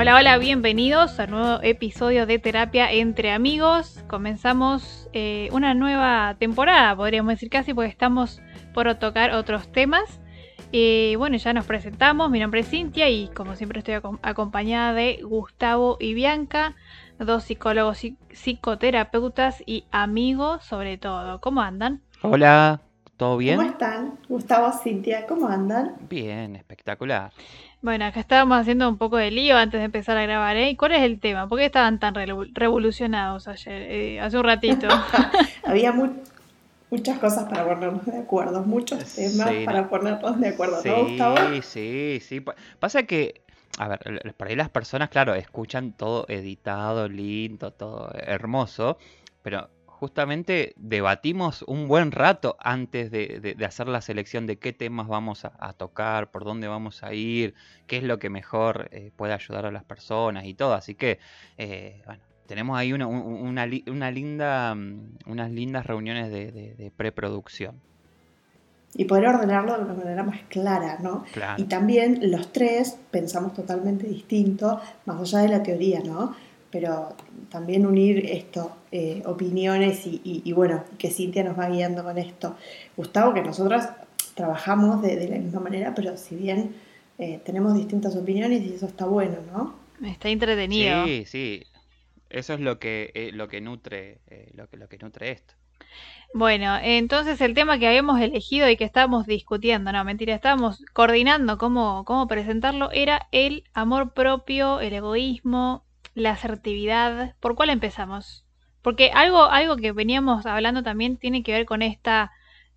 Hola, hola, bienvenidos a un nuevo episodio de Terapia entre Amigos. Comenzamos eh, una nueva temporada, podríamos decir casi, porque estamos por tocar otros temas. Y bueno, ya nos presentamos, mi nombre es Cintia y como siempre estoy acompañada de Gustavo y Bianca, dos psicólogos, psicoterapeutas y amigos sobre todo. ¿Cómo andan? Hola, ¿todo bien? ¿Cómo están? Gustavo, Cintia, ¿cómo andan? Bien, espectacular. Bueno, acá estábamos haciendo un poco de lío antes de empezar a grabar, ¿eh? ¿Cuál es el tema? ¿Por qué estaban tan revolucionados ayer, eh, hace un ratito? Había muchas cosas para ponernos de acuerdo, muchos temas para ponernos de acuerdo, ¿no, Gustavo? Sí, sí, sí. Pasa que, a ver, por ahí las personas, claro, escuchan todo editado, lindo, todo hermoso, pero justamente debatimos un buen rato antes de, hacer la selección de qué temas vamos a, tocar, por dónde vamos a ir, qué es lo que mejor eh, puede ayudar a las personas y todo. Así que, eh, bueno, tenemos ahí una, una, linda, mm, unas lindas reuniones de, preproducción. Y poder ordenarlo de una manera más clara, ¿no? Y también los tres pensamos totalmente distinto, más allá de la teoría, ¿no? Pero también unir esto, eh, opiniones y, bueno, que Cintia nos va guiando con esto. Gustavo, que nosotros trabajamos de, la misma manera, pero si bien eh, tenemos distintas opiniones y eso está bueno, ¿no? Está entretenido. Sí, sí. Eso es lo que, eh, lo que nutre, lo que, lo que nutre esto. Bueno, entonces el tema que habíamos elegido y que estábamos discutiendo, no, mentira, estábamos coordinando cómo, cómo presentarlo, era el amor propio, el egoísmo, la asertividad. ¿Por cuál empezamos? Porque algo, algo que veníamos hablando también tiene que ver con esta,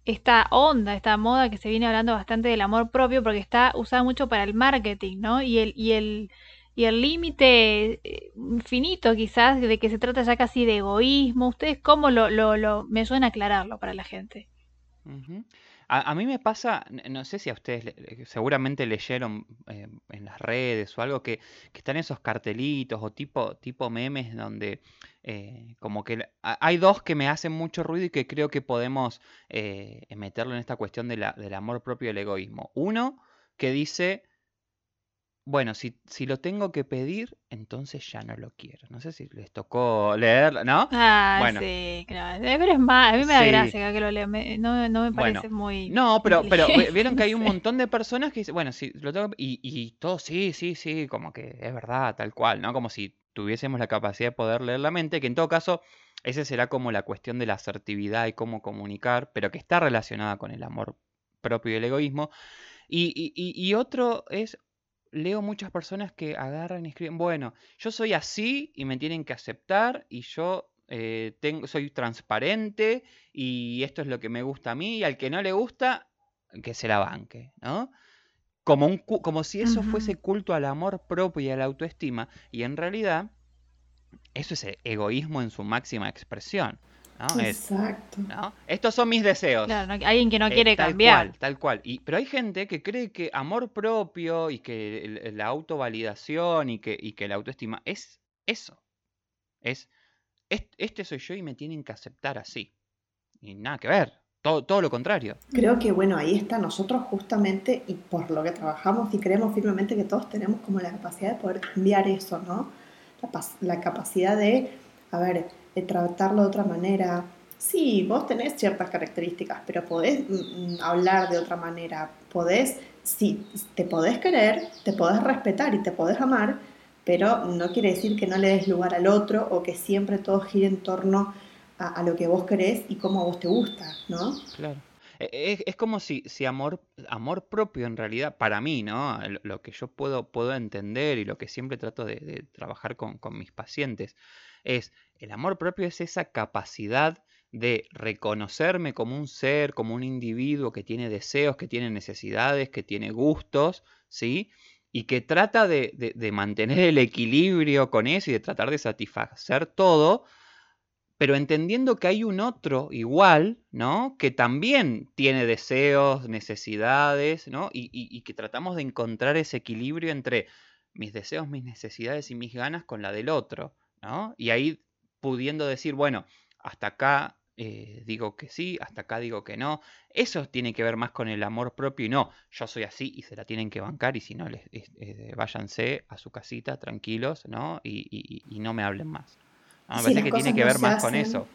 esta onda, esta moda que se viene hablando bastante del amor propio, porque está usada mucho para el marketing, ¿no? Y el, y el, y el límite eh, infinito quizás de que se trata ya casi de egoísmo. ¿Ustedes cómo lo, lo, lo me suena aclararlo para la gente? A, mí me pasa, no sé si a ustedes seguramente leyeron eh, en las redes o algo que, están esos cartelitos o tipo, tipo memes donde eh, como que hay dos que me hacen mucho ruido y que creo que podemos eh, meterlo en esta cuestión del amor propio y el egoísmo. Uno que dice bueno, si, si lo tengo que pedir, entonces ya no lo quiero. No sé si les tocó leerlo, ¿no? Ah, bueno. sí, claro. Pero es más, a mí me da gracia que lo lea. no, no, me parece muy. No, pero, pero vieron que hay un montón de personas que dicen, bueno, si lo tengo. Y, y todo, sí, sí, sí, como que es verdad, tal cual, ¿no? Como si tuviésemos la capacidad de poder leer la mente, que en todo caso, esa será como la cuestión de la asertividad y cómo comunicar, pero que está relacionada con el amor propio y el egoísmo. Y, y, y otro es leo muchas personas que agarran y escriben, bueno, yo soy así y me tienen que aceptar y yo eh, tengo, soy transparente y esto es lo que me gusta a mí y al que no le gusta, que se la banque, ¿no? Como, un, como si eso fuese culto al amor propio y a la autoestima y en realidad eso es egoísmo en su máxima expresión. Exacto. Estos son mis deseos. Claro, alguien que no eh, quiere cambiar. Cual, tal cual. Y, pero hay gente que cree que amor propio y que la autovalidación y que, y que la autoestima es eso. Es, este soy yo y me tienen que aceptar así. Y nada que ver. Todo, todo, lo contrario. Creo que bueno, ahí está nosotros justamente y por lo que trabajamos y creemos firmemente que todos tenemos como la capacidad de poder cambiar eso, ¿no? La, la capacidad de, a ver, de tratarlo de otra manera. Sí, vos tenés ciertas características, pero podés mm, mm, hablar de otra manera. Podés, sí, te podés querer, te podés respetar y te podés amar, pero no quiere decir que no le des lugar al otro o que siempre todo gire en torno a, lo que vos querés y cómo a vos te gusta, ¿no? Claro. E, es, como si, si amor, amor propio en realidad, para mí, ¿no? Lo que yo puedo, puedo entender y lo que siempre trato de, trabajar con, con, mis pacientes es el amor propio es esa capacidad de reconocerme como un ser, como un individuo que tiene deseos, que tiene necesidades, que tiene gustos, ¿sí? Y que trata de, mantener el equilibrio con eso y de tratar de satisfacer todo, pero entendiendo que hay un otro igual, ¿no? Que también tiene deseos, necesidades, ¿no? Y, y, que tratamos de encontrar ese equilibrio entre mis deseos, mis necesidades y mis ganas con la del otro, ¿no? Y ahí pudiendo decir, bueno, hasta acá eh, digo que sí, hasta acá digo que no. Eso tiene que ver más con el amor propio y no, yo soy así y se la tienen que bancar y si no, les, eh, váyanse a su casita tranquilos, ¿no? Y, no me hablen más. Me parece que tiene que ver más con eso.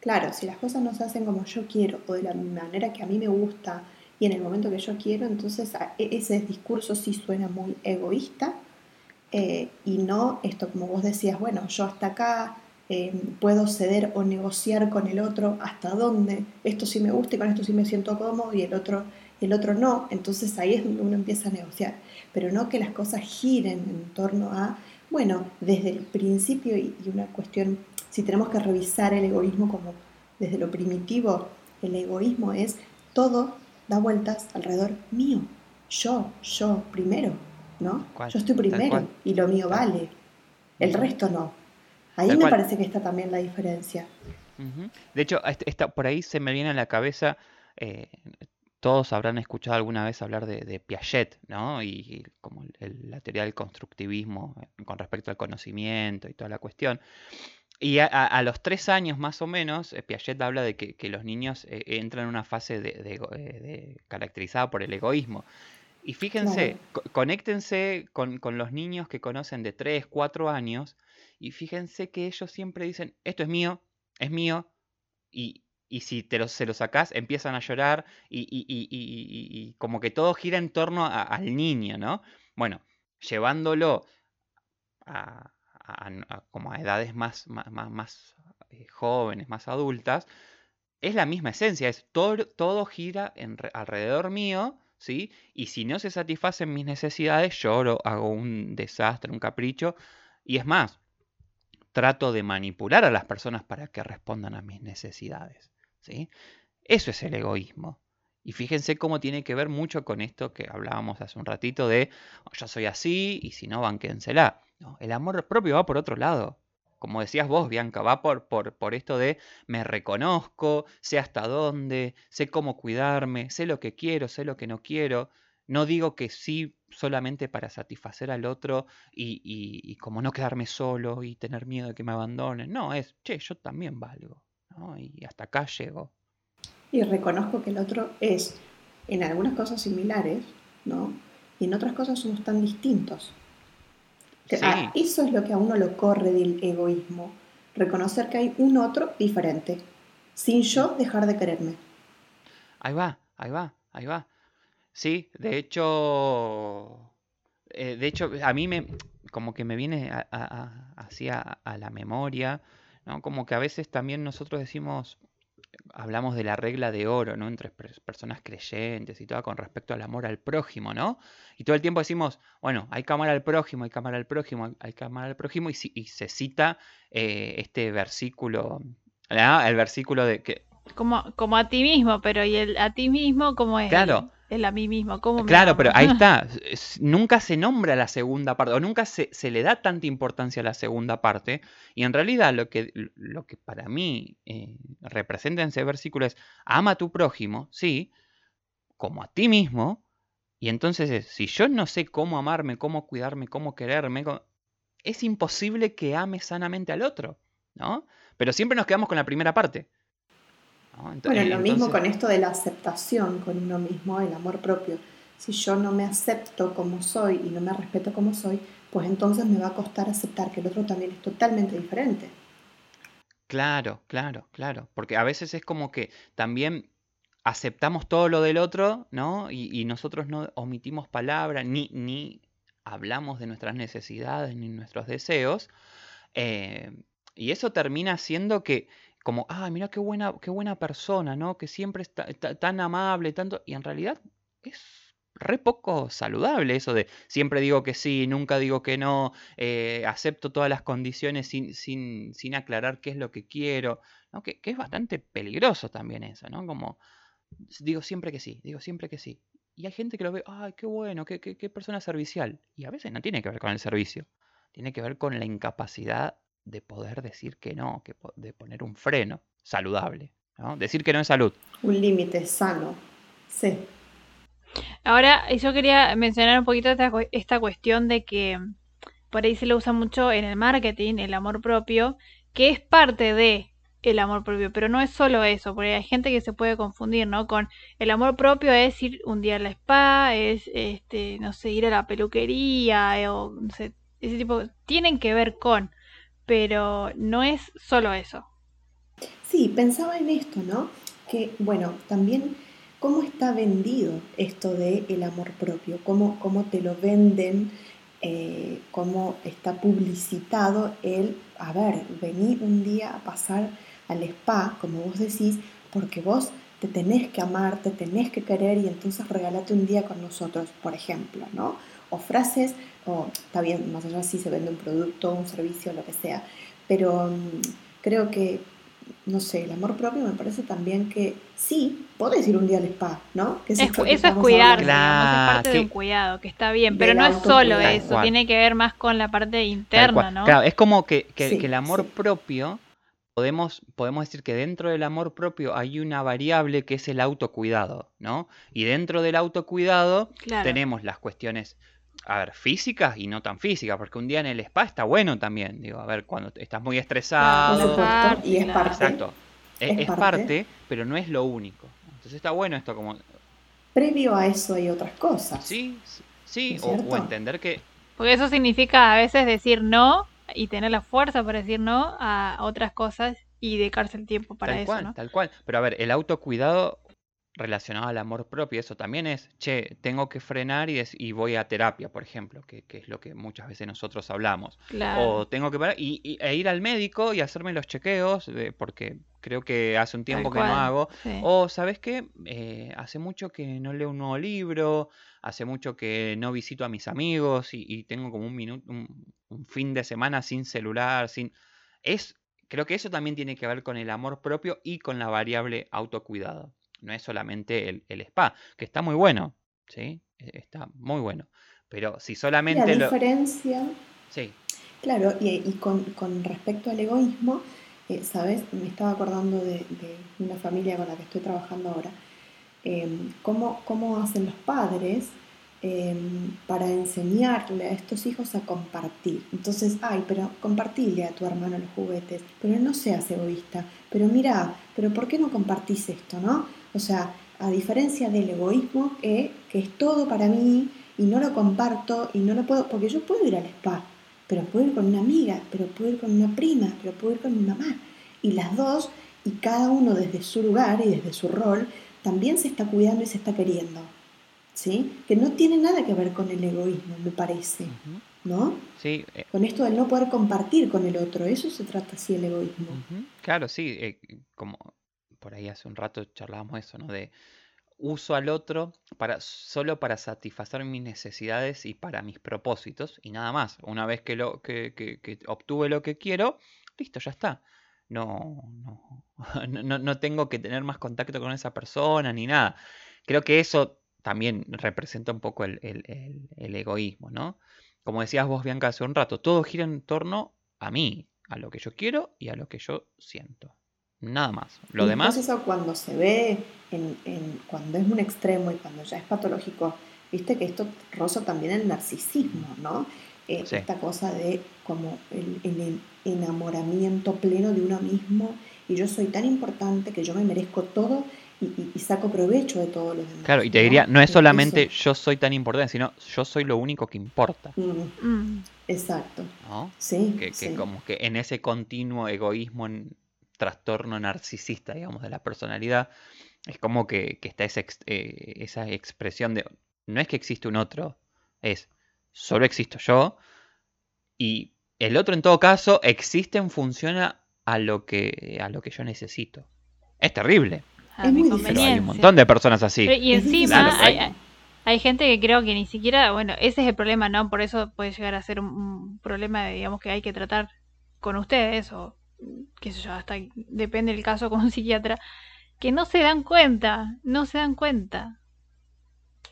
Claro, si las cosas no se hacen como yo quiero o de la manera que a mí me gusta y en el momento que yo quiero, entonces e, ese discurso sí suena muy egoísta eh, y no esto como vos decías, bueno, yo hasta acá eh, puedo ceder o negociar con el otro hasta dónde. Esto sí me gusta y con esto sí me siento cómodo y el otro, el otro no, entonces ahí es donde uno empieza a negociar, pero no que las cosas giren en torno a, bueno, desde el principio y, y una cuestión, si tenemos que revisar el egoísmo como desde lo primitivo, el egoísmo es todo da vueltas alrededor mío, yo, yo primero, ¿no? Yo estoy primero y lo mío vale, el resto no. Ahí me parece que está también la diferencia. De hecho, está, por ahí se me viene a la cabeza, eh, todos habrán escuchado alguna vez hablar de, Piaget, ¿no? Y, como la teoría del constructivismo eh, con respecto al conocimiento y toda la cuestión. Y a, los tres años más o menos, eh, Piaget habla de que, los niños entran en una fase de, caracterizada por el egoísmo. Y fíjense, conéctense con, con, los niños que conocen de 3, 4 años y fíjense que ellos siempre dicen, esto es mío, es mío, y, si te se lo sacás, empiezan a llorar y, como que todo gira en torno al niño, ¿no? Bueno, llevándolo a, como a edades más, más, eh, jóvenes, más adultas, es la misma esencia, es todo, todo gira alrededor mío, ¿sí? Y si no se satisfacen mis necesidades, lloro, hago un desastre, un capricho, y es más, trato de manipular a las personas para que respondan a mis necesidades. ¿sí? Eso es el egoísmo. Y fíjense cómo tiene que ver mucho con esto que hablábamos hace un ratito de oh, yo soy así y si no, banquénsela. No, el amor propio va por otro lado. Como decías vos, Bianca, va por, por, por esto de me reconozco, sé hasta dónde, sé cómo cuidarme, sé lo que quiero, sé lo que no quiero. No digo que sí solamente para satisfacer al otro y, como no quedarme solo y tener miedo de que me abandonen. No, es, che, yo también valgo. Y hasta acá llego. Y reconozco que el otro es en algunas cosas similares, ¿no? Y en otras cosas somos tan distintos. Ah, eso es lo que a uno lo corre del egoísmo. Reconocer que hay un otro diferente, sin yo dejar de quererme. Ahí va, ahí va, ahí va. Sí, de hecho, eh, de hecho, a mí me, como que me viene así a, la memoria, ¿no? Como que a veces también nosotros decimos, hablamos de la regla de oro, ¿no? Entre personas creyentes y todo con respecto al amor al prójimo, ¿no? Y todo el tiempo decimos, bueno, hay que amar al prójimo, hay que amar al prójimo, hay que amar al prójimo, y, se cita eh, este versículo, el versículo de que... Como, como a ti mismo, pero ¿y el a ti mismo cómo es? Claro es a mí mismo. ¿Cómo claro, pero ahí está. nunca se nombra la segunda parte, o nunca se, le da tanta importancia a la segunda parte. Y en realidad lo que, lo que para mí eh, representa en ese versículo es, ama a tu prójimo, sí, como a ti mismo. Y entonces, si yo no sé cómo amarme, cómo cuidarme, cómo quererme, es imposible que ame sanamente al otro, ¿no? Pero siempre nos quedamos con la primera parte bueno, lo mismo con esto de la aceptación con uno mismo, el amor propio. Si yo no me acepto como soy y no me respeto como soy, pues entonces me va a costar aceptar que el otro también es totalmente diferente. Claro, claro, claro. Porque a veces es como que también aceptamos todo lo del otro, ¿no? Y, nosotros no omitimos palabras, ni, ni hablamos de nuestras necesidades, ni nuestros deseos. Eh, y eso termina siendo que como, ah, mira qué buena, qué buena persona, ¿no? Que siempre está, tan amable, tanto. Y en realidad es re poco saludable eso de siempre digo que sí, nunca digo que no, eh, acepto todas las condiciones sin, sin, sin, aclarar qué es lo que quiero, ¿no? Que, es bastante peligroso también eso, ¿no? Como digo siempre que sí, digo siempre que sí. Y hay gente que lo ve, ay, qué bueno, qué, qué, qué persona servicial. Y a veces no tiene que ver con el servicio, tiene que ver con la incapacidad de poder decir que no, que de poner un freno saludable. ¿no? Decir que no es salud. Un límite sano. Sí. Ahora, yo quería mencionar un poquito esta, cuestión de que por ahí se lo usa mucho en el marketing, el amor propio, que es parte de el amor propio, pero no es solo eso, porque hay gente que se puede confundir, ¿no? Con el amor propio es ir un día a la spa, es, este, no sé, ir a la peluquería, eh, o no sé, ese tipo, tienen que ver con, pero no es solo eso. Sí, pensaba en esto, ¿no? Que, bueno, también cómo está vendido esto de el amor propio, cómo, cómo te lo venden, eh, cómo está publicitado el, a ver, vení un día a pasar al spa, como vos decís, porque vos te tenés que amar, te tenés que querer y entonces regalate un día con nosotros, por ejemplo, ¿no? O frases, o está bien, más allá si se vende un producto, un servicio, lo que sea, pero mm, creo que no sé, el amor propio me parece también que sí, podés ir un día al spa, ¿no? eso es cuidar, es parte de un cuidado, que está bien, pero no es solo eso, tiene que ver más con la parte interna, ¿no? Claro, es como que, el amor propio, podemos, podemos decir que dentro del amor propio hay una variable que es el autocuidado, ¿no? Y dentro del autocuidado tenemos las cuestiones a ver, físicas y no tan físicas, porque un día en el spa está bueno también, digo, a ver, cuando estás muy estresado. y es parte. Exacto. Es, parte. pero no es lo único. Entonces está bueno esto como... Previo a eso hay otras cosas. Sí, sí, o, entender que... Porque eso significa a veces decir no y tener la fuerza para decir no a otras cosas y dedicarse el tiempo para tal eso. Cual, Tal cual, pero a ver, el autocuidado relacionado al amor propio, eso también es, che, tengo que frenar y, y voy a terapia, por ejemplo, que, es lo que muchas veces nosotros hablamos. O tengo que parar y, e ir al médico y hacerme los chequeos, porque creo que hace un tiempo que no hago. O, ¿sabes qué? Eh, hace mucho que no leo un nuevo libro, hace mucho que no visito a mis amigos y, tengo como un, minuto, un fin de semana sin celular, sin... Es, creo que eso también tiene que ver con el amor propio y con la variable autocuidado no es solamente el, spa, que está muy bueno, ¿sí? E, está muy bueno. Pero si solamente... La diferencia... Sí. Claro, y, con, respecto al egoísmo, eh, ¿sabes? Me estaba acordando de, una familia con la que estoy trabajando ahora. Em, cómo, cómo, hacen los padres em, para enseñarle a estos hijos a compartir. Entonces, ay, pero compartirle a tu hermano los juguetes, pero no seas egoísta, pero mira, pero ¿por qué no compartís esto, no? O sea, a diferencia del egoísmo, que es todo para mí y no lo comparto y no lo puedo, porque yo puedo ir al spa, pero puedo ir con una amiga, pero puedo ir con una prima, pero puedo ir con mi mamá. Y las dos, y cada uno desde su lugar y desde su rol, también se está cuidando y se está queriendo. ¿Sí? Que no tiene nada que ver con el egoísmo, me parece. ¿No? Sí. Eh. Con esto de no poder compartir con el otro, eso se trata así el egoísmo. Claro, sí, eh, como por ahí hace un rato charlábamos eso, ¿no? De uso al otro para, solo para satisfacer mis necesidades y para mis propósitos y nada más. Una vez que, lo, que, obtuve lo que quiero, listo, ya está. No, no, no, tengo que tener más contacto con esa persona ni nada. Creo que eso también representa un poco el, el egoísmo, ¿no? Como decías vos, Bianca, hace un rato, todo gira en torno a mí, a lo que yo quiero y a lo que yo siento. Nada más. Lo demás. eso cuando se ve, en, cuando es un extremo y cuando ya es patológico, viste que esto roza también el narcisismo, ¿no? Eh, esta cosa de como el, enamoramiento pleno de uno mismo y yo soy tan importante que yo me merezco todo y, saco provecho de todo lo demás. Claro, y te diría, no es solamente yo soy tan importante, sino yo soy lo único que importa. Mm. Mm. Exacto. Sí, que, que como que en ese continuo egoísmo trastorno narcisista, digamos, de la personalidad, es como que, está esa, eh, esa expresión de, no es que existe un otro, es, solo existo yo, y el otro en todo caso existe en función a, lo, que, a lo que yo necesito. Es terrible. hay un montón de personas así. y encima hay, gente que creo que ni siquiera, bueno, ese es el problema, ¿no? Por eso puede llegar a ser un, un problema, digamos, que hay que tratar con ustedes o qué sé yo, hasta depende del caso con un psiquiatra, que no se dan cuenta, no se dan cuenta.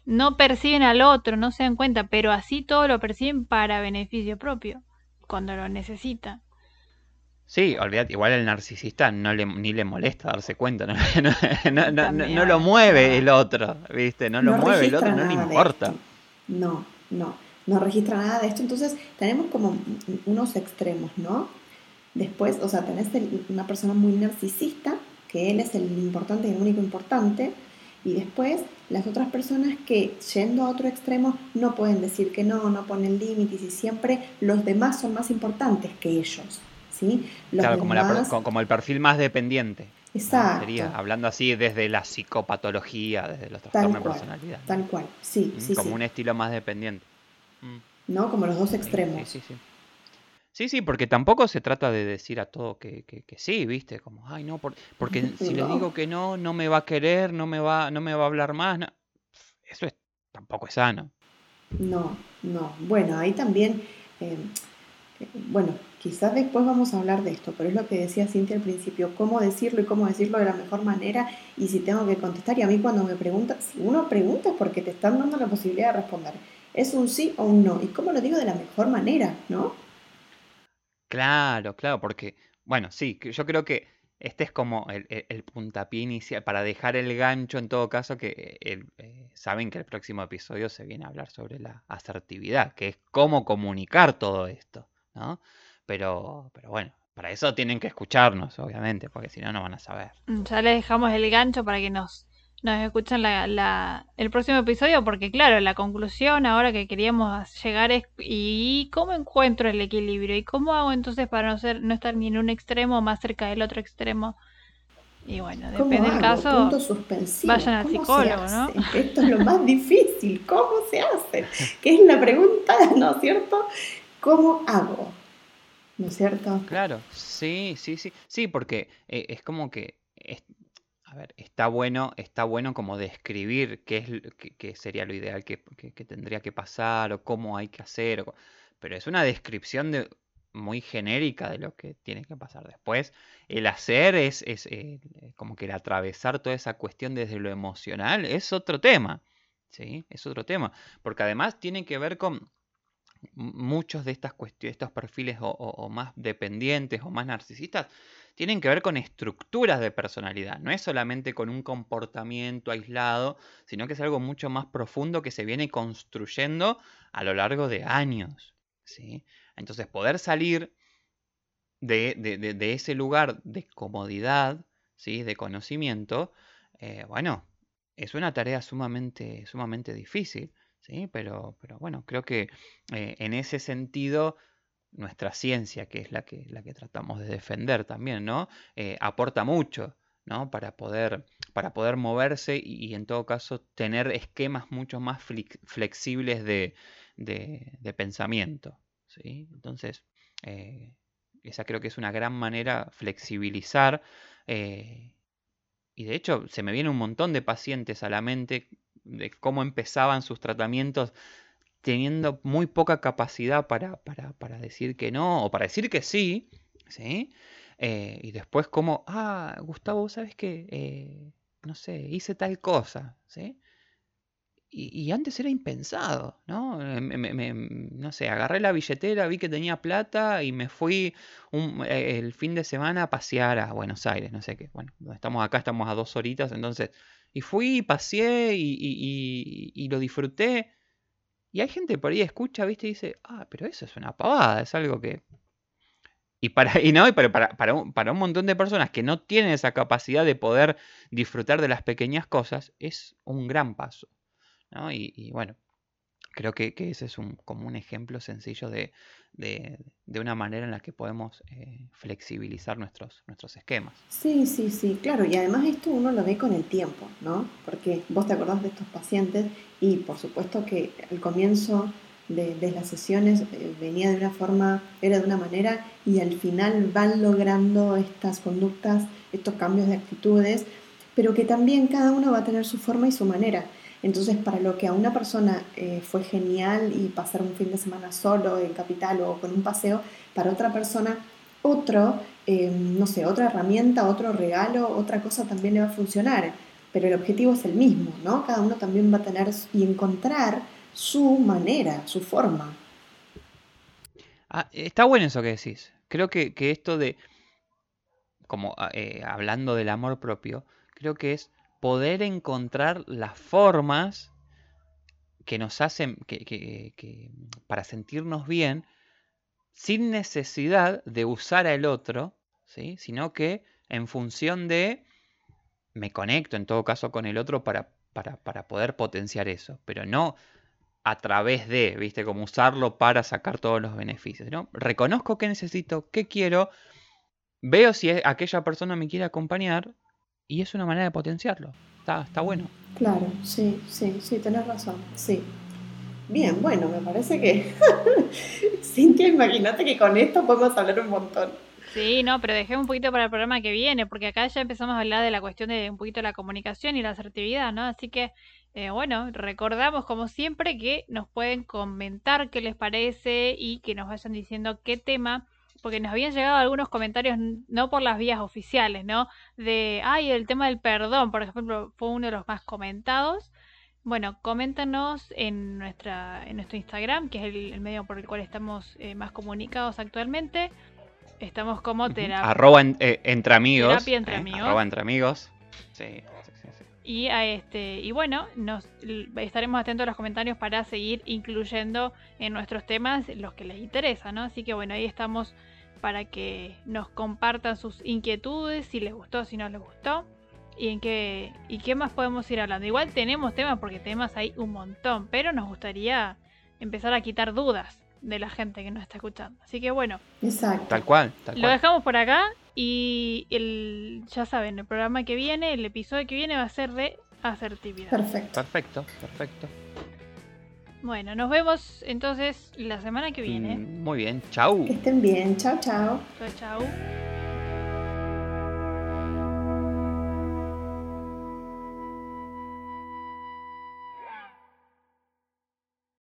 No perciben al otro, no se dan cuenta, pero así todo lo perciben para beneficio propio, cuando lo necesita. Sí, olvídate, igual el narcisista no le, ni le molesta darse cuenta, no, no, lo mueve el otro, ¿viste? No lo mueve el otro, no le importa. No, no, no registra nada de esto. Entonces tenemos como unos extremos, ¿no? Después, o sea, tenés una persona muy narcisista, que él es el importante y el único importante, y después las otras personas que yendo a otro extremo no pueden decir que no, no ponen límites y siempre los demás son más importantes que ellos. ¿sí? claro, como, el perfil más dependiente. Exacto. Sería, hablando así desde la psicopatología, desde los trastornos de personalidad. Tal cual, sí. Mm, sí como un estilo más dependiente. Mm. ¿No? Como los dos extremos. Sí, sí, sí. Sí, sí, porque tampoco se trata de decir a todo que, que, sí, ¿viste? Como, ay, no, porque si le digo que no, no me va a querer, no me va, no me va a hablar más. Eso es, tampoco es sano. No, no. Bueno, ahí también, eh, eh, bueno, quizás después vamos a hablar de esto, pero es lo que decía Cintia al principio, cómo decirlo y cómo decirlo de la mejor manera y si tengo que contestar. Y a mí cuando me preguntan, si uno pregunta es porque te están dando la posibilidad de responder. ¿Es un sí o un no? ¿Y cómo lo digo de la mejor manera, no? Claro, claro, porque, bueno, sí, yo creo que este es como el, puntapié inicial para dejar el gancho en todo caso que eh, saben que el próximo episodio se viene a hablar sobre la asertividad, que es cómo comunicar todo esto, ¿no? Pero, pero bueno, para eso tienen que escucharnos, obviamente, porque si no, no van a saber. Mm, ya les dejamos el gancho para que nos nos escuchan la, el próximo episodio porque claro, la conclusión ahora que queríamos llegar es ¿y cómo encuentro el equilibrio? ¿Y cómo hago entonces para no ser no estar ni en un extremo más cerca del otro extremo? Y bueno, depende del caso, vayan al psicólogo, ¿no? Esto es lo más difícil, ¿cómo se hace? Que es la pregunta, ¿no es cierto? ¿Cómo hago? ¿No es cierto? Claro, sí, sí, sí, sí, porque eh, es como que ver, está bueno, está bueno como describir qué, es, qué, sería lo ideal que, tendría que pasar o cómo hay que hacer, pero es una descripción de, muy genérica de lo que tiene que pasar después. El hacer es, es eh, como que el atravesar toda esa cuestión desde lo emocional es otro tema, ¿sí? Es otro tema, porque además tiene que ver con muchos de estas cuestiones, estos perfiles o más dependientes o más narcisistas, tienen que ver con estructuras de personalidad. No es solamente con un comportamiento aislado, sino que es algo mucho más profundo que se viene construyendo a lo largo de años. ¿sí? Entonces, poder salir de, ese lugar de comodidad, ¿sí? de conocimiento, eh, bueno, es una tarea sumamente, sumamente difícil. ¿sí? Pero, pero bueno, creo que eh, en ese sentido nuestra ciencia, que es la que, la que tratamos de defender también, ¿no? Eh, aporta mucho, ¿no? Para poder, para poder moverse y, en todo caso tener esquemas mucho más flexibles de, pensamiento, ¿sí? Entonces, eh, esa creo que es una gran manera flexibilizar. Eh, y de hecho, se me viene un montón de pacientes a la mente de cómo empezaban sus tratamientos teniendo muy poca capacidad para, para, decir que no o para decir que sí, ¿sí? Eh, y después como, ah, Gustavo, ¿sabes qué? Eh, no sé, hice tal cosa, ¿sí? Y, antes era impensado, ¿no? Eh, no sé, agarré la billetera, vi que tenía plata y me fui el fin de semana a pasear a Buenos Aires, no sé qué. Bueno, estamos acá, estamos a dos horitas, entonces... Y fui, paseé y, y lo disfruté. Y hay gente por ahí escucha, ¿viste? Y dice, ah, pero eso es una pavada, es algo que... Y para, y no, para, para, para, un, para un montón de personas que no tienen esa capacidad de poder disfrutar de las pequeñas cosas, es un gran paso. ¿no? y bueno, creo que, ese es un, como un ejemplo sencillo de, una manera en la que podemos eh, flexibilizar nuestros, nuestros esquemas. Sí, sí, sí, claro, y además esto uno lo ve con el tiempo, ¿no? Porque vos te acordás de estos pacientes y por supuesto que al comienzo de, las sesiones eh, venía de una forma, era de una manera y al final van logrando estas conductas, estos cambios de actitudes, pero que también cada uno va a tener su forma y su manera. Entonces, para lo que a una persona eh, fue genial y pasar un fin de semana solo en capital o con un paseo, para otra persona, otro, eh, no sé, otra herramienta, otro regalo, otra cosa también le va a funcionar. Pero el objetivo es el mismo, ¿no? Cada uno también va a tener y encontrar su manera, su forma. Ah, está bueno eso que decís. Creo que, esto de, como ah, eh, hablando del amor propio, creo que es poder encontrar las formas que nos hacen que, para sentirnos bien, sin necesidad de usar al otro, ¿sí? sino que en función de me conecto en todo caso con el otro para, para, para poder potenciar eso, pero no a través de, ¿viste? Como usarlo para sacar todos los beneficios, ¿no? Reconozco qué necesito, qué quiero, veo si aquella persona me quiere acompañar y es una manera de potenciarlo. Está, está bueno. Claro, sí, sí, sí, tenés razón, sí. Bien, bueno, me parece que... Cintia, imagínate que con esto podemos hablar un montón. Sí, no, pero dejemos un poquito para el programa que viene, porque acá ya empezamos a hablar de la cuestión de un poquito la comunicación y la asertividad, ¿no? Así que eh, bueno, recordamos como siempre que nos pueden comentar qué les parece y que nos vayan diciendo qué tema, porque nos habían llegado algunos comentarios no por las vías oficiales, ¿no? De, ay, el tema del perdón, por ejemplo, fue uno de los más comentados. Bueno, coméntanos en, nuestra, en nuestro Instagram, que es el, medio por el cual estamos eh, más comunicados actualmente. Estamos como terapia. Arroba eh, entre amigos. Terapia entre amigos. Arroba entre amigos. Sí. Y, a este, y bueno, nos estaremos atentos a los comentarios para seguir incluyendo en nuestros temas los que les interesa, ¿no? Así que bueno, ahí estamos para que nos compartan sus inquietudes, si les gustó, si no les gustó, y en qué, y qué más podemos ir hablando. Igual tenemos temas porque temas hay un montón, pero nos gustaría empezar a quitar dudas de la gente que nos está escuchando. Así que bueno. Exacto. Tal cual. lo dejamos por acá y el, ya saben, el programa que viene, el episodio que viene va a ser de asertividad. Perfecto. Perfecto, perfecto. Bueno, nos vemos entonces la semana que viene. Mm, muy bien, chau. Que estén bien, chao, chao. Chao, chau.